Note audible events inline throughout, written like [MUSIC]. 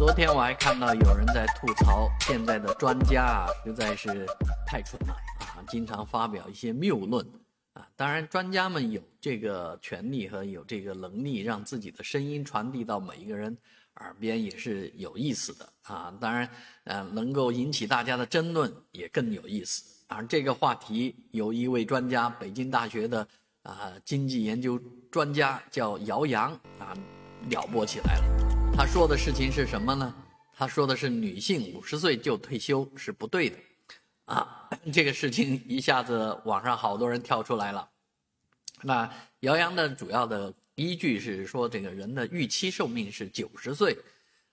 昨天我还看到有人在吐槽现在的专家啊，实在是太蠢了啊，经常发表一些谬论啊。当然，专家们有这个权利和有这个能力，让自己的声音传递到每一个人耳边也是有意思的啊。当然，呃，能够引起大家的争论也更有意思。而这个话题有一位专家，北京大学的啊经济研究专家叫姚洋啊，了不起来了。他说的事情是什么呢？他说的是女性五十岁就退休是不对的，啊，[CLEARS THROAT] 这个事情一下子网上好多人跳出来了。那姚洋的主要的依据是说，这个人的预期寿命是九十岁，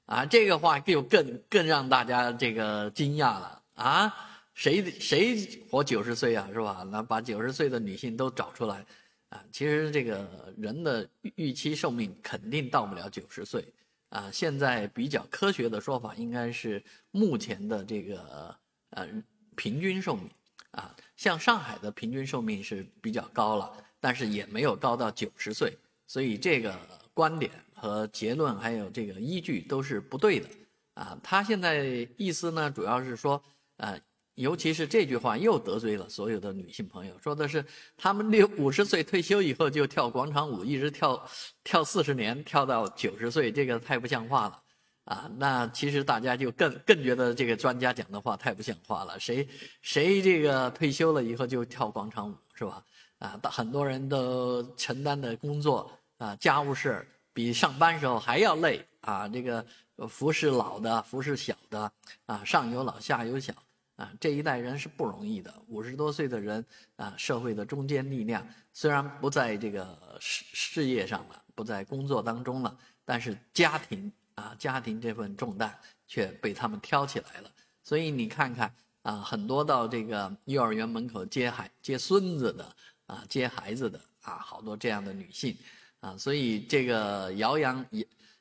啊，这个话就更更让大家这个惊讶了啊。谁谁活九十岁啊，是吧？那把九十岁的女性都找出来，啊，其实这个人的预期寿命肯定到不了九十岁，啊，现在比较科学的说法应该是目前的这个呃平均寿命，啊，像上海的平均寿命是比较高了，但是也没有高到九十岁，所以这个观点和结论还有这个依据都是不对的，啊，他现在意思呢，主要是说，呃。尤其是这句话又得罪了所有的女性朋友，说的是他们六 [LAUGHS] 五十岁退休以后就跳广场舞，一直跳跳四十年，跳到九十岁，这个太不像话了啊！那其实大家就更更觉得这个专家讲的话太不像话了。谁谁这个退休了以后就跳广场舞是吧？啊，很多人都承担的工作啊，家务事比上班时候还要累啊！这个服侍老的，服侍小的啊，上有老下有小。啊，这一代人是不容易的。五十多岁的人啊，社会的中坚力量，虽然不在这个事事业上了，不在工作当中了，但是家庭啊，家庭这份重担却被他们挑起来了。所以你看看啊，很多到这个幼儿园门口接孩接孙子的啊，接孩子的啊，好多这样的女性啊。所以这个姚洋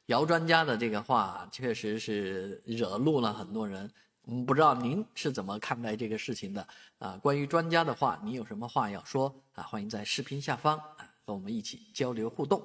姚专家的这个话，确实是惹怒了很多人。嗯，不知道您是怎么看待这个事情的啊？关于专家的话，你有什么话要说啊？欢迎在视频下方啊和我们一起交流互动。